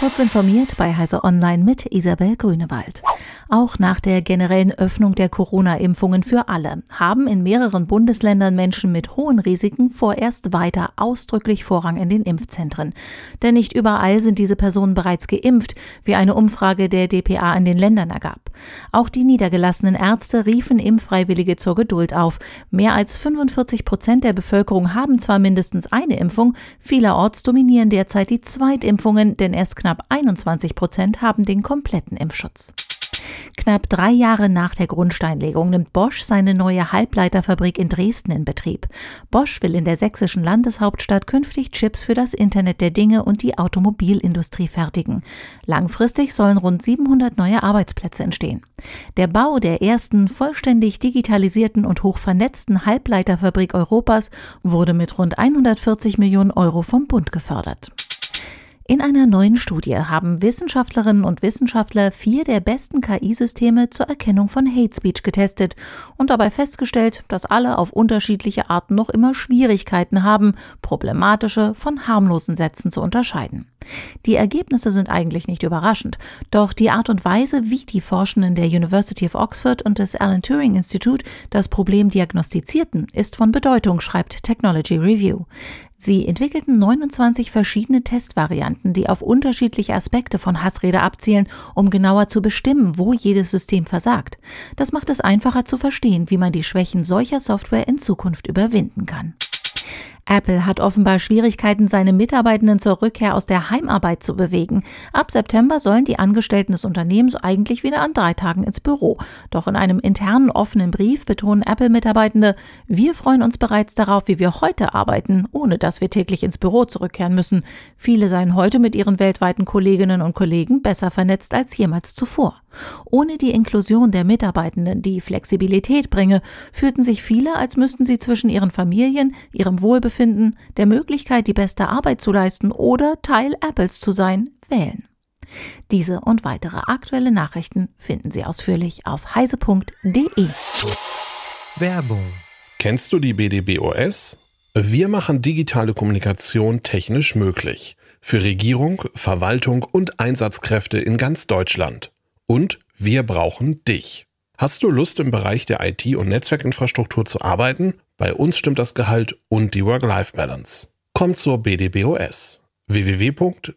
Kurz informiert bei Heise Online mit Isabel Grünewald. Auch nach der generellen Öffnung der Corona-Impfungen für alle haben in mehreren Bundesländern Menschen mit hohen Risiken vorerst weiter ausdrücklich Vorrang in den Impfzentren. Denn nicht überall sind diese Personen bereits geimpft, wie eine Umfrage der DPA in den Ländern ergab. Auch die niedergelassenen Ärzte riefen Impffreiwillige zur Geduld auf. Mehr als 45 Prozent der Bevölkerung haben zwar mindestens eine Impfung, vielerorts dominieren derzeit die Zweitimpfungen, denn erst knapp 21 Prozent haben den kompletten Impfschutz. Knapp drei Jahre nach der Grundsteinlegung nimmt Bosch seine neue Halbleiterfabrik in Dresden in Betrieb. Bosch will in der sächsischen Landeshauptstadt künftig Chips für das Internet der Dinge und die Automobilindustrie fertigen. Langfristig sollen rund 700 neue Arbeitsplätze entstehen. Der Bau der ersten vollständig digitalisierten und hochvernetzten Halbleiterfabrik Europas wurde mit rund 140 Millionen Euro vom Bund gefördert. In einer neuen Studie haben Wissenschaftlerinnen und Wissenschaftler vier der besten KI-Systeme zur Erkennung von Hate Speech getestet und dabei festgestellt, dass alle auf unterschiedliche Arten noch immer Schwierigkeiten haben, problematische von harmlosen Sätzen zu unterscheiden. Die Ergebnisse sind eigentlich nicht überraschend, doch die Art und Weise, wie die Forschenden der University of Oxford und des Alan Turing Institute das Problem diagnostizierten, ist von Bedeutung, schreibt Technology Review. Sie entwickelten 29 verschiedene Testvarianten, die auf unterschiedliche Aspekte von Hassrede abzielen, um genauer zu bestimmen, wo jedes System versagt. Das macht es einfacher zu verstehen, wie man die Schwächen solcher Software in Zukunft überwinden kann. Apple hat offenbar Schwierigkeiten, seine Mitarbeitenden zur Rückkehr aus der Heimarbeit zu bewegen. Ab September sollen die Angestellten des Unternehmens eigentlich wieder an drei Tagen ins Büro. Doch in einem internen offenen Brief betonen Apple-Mitarbeitende, wir freuen uns bereits darauf, wie wir heute arbeiten, ohne dass wir täglich ins Büro zurückkehren müssen. Viele seien heute mit ihren weltweiten Kolleginnen und Kollegen besser vernetzt als jemals zuvor. Ohne die Inklusion der Mitarbeitenden, die Flexibilität bringe, fühlten sich viele, als müssten sie zwischen ihren Familien, ihrem Wohlbefinden, der Möglichkeit, die beste Arbeit zu leisten oder Teil Apples zu sein, wählen. Diese und weitere aktuelle Nachrichten finden Sie ausführlich auf heise.de. Werbung. Kennst du die BDBOS? Wir machen digitale Kommunikation technisch möglich. Für Regierung, Verwaltung und Einsatzkräfte in ganz Deutschland. Und wir brauchen dich. Hast du Lust im Bereich der IT- und Netzwerkinfrastruktur zu arbeiten? Bei uns stimmt das Gehalt und die Work-Life-Balance. Komm zur BDBOS www.bdbos.de